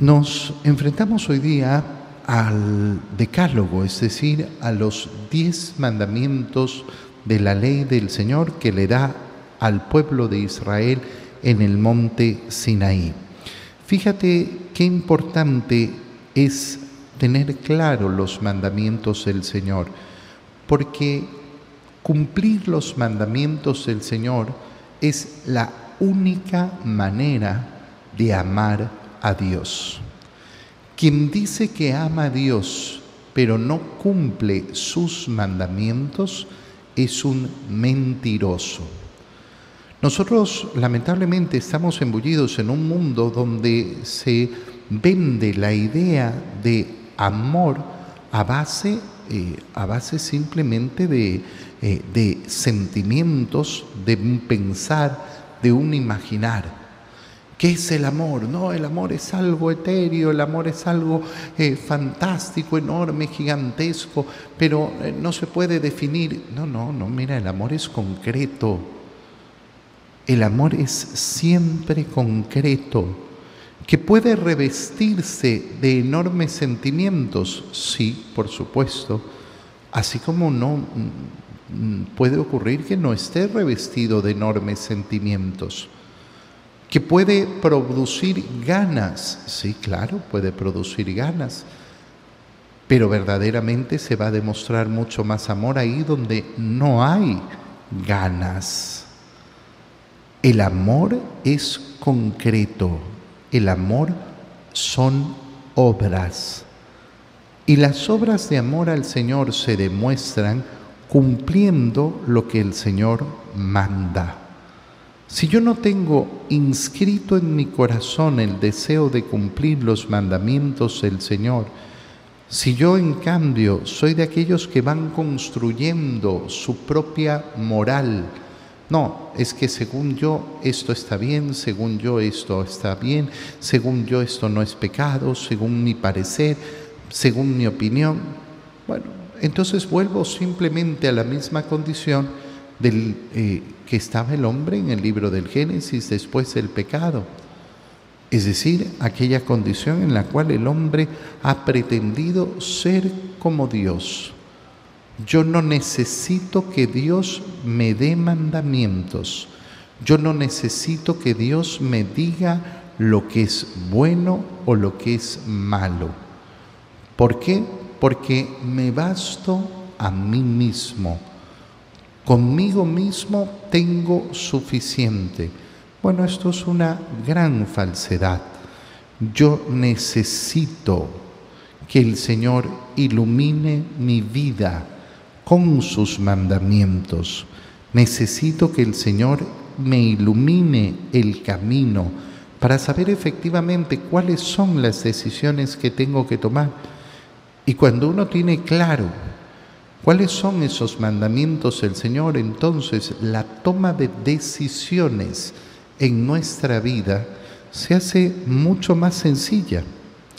Nos enfrentamos hoy día al decálogo, es decir, a los diez mandamientos de la ley del Señor que le da al pueblo de Israel en el monte Sinaí. Fíjate qué importante es tener claro los mandamientos del Señor, porque cumplir los mandamientos del Señor es la única manera de amar a Dios. Quien dice que ama a Dios pero no cumple sus mandamientos es un mentiroso. Nosotros lamentablemente estamos embullidos en un mundo donde se vende la idea de amor a base, eh, a base simplemente de, eh, de sentimientos, de un pensar, de un imaginar. ¿Qué es el amor? No, el amor es algo etéreo, el amor es algo eh, fantástico, enorme, gigantesco, pero eh, no se puede definir. No, no, no, mira, el amor es concreto. El amor es siempre concreto, que puede revestirse de enormes sentimientos, sí, por supuesto, así como no mm, puede ocurrir que no esté revestido de enormes sentimientos que puede producir ganas. Sí, claro, puede producir ganas. Pero verdaderamente se va a demostrar mucho más amor ahí donde no hay ganas. El amor es concreto, el amor son obras. Y las obras de amor al Señor se demuestran cumpliendo lo que el Señor manda. Si yo no tengo inscrito en mi corazón el deseo de cumplir los mandamientos del Señor, si yo en cambio soy de aquellos que van construyendo su propia moral, no, es que según yo esto está bien, según yo esto está bien, según yo esto no es pecado, según mi parecer, según mi opinión, bueno, entonces vuelvo simplemente a la misma condición del eh, que estaba el hombre en el libro del Génesis después del pecado. Es decir, aquella condición en la cual el hombre ha pretendido ser como Dios. Yo no necesito que Dios me dé mandamientos. Yo no necesito que Dios me diga lo que es bueno o lo que es malo. ¿Por qué? Porque me basto a mí mismo conmigo mismo tengo suficiente. Bueno, esto es una gran falsedad. Yo necesito que el Señor ilumine mi vida con sus mandamientos. Necesito que el Señor me ilumine el camino para saber efectivamente cuáles son las decisiones que tengo que tomar. Y cuando uno tiene claro ¿Cuáles son esos mandamientos del Señor? Entonces la toma de decisiones en nuestra vida se hace mucho más sencilla.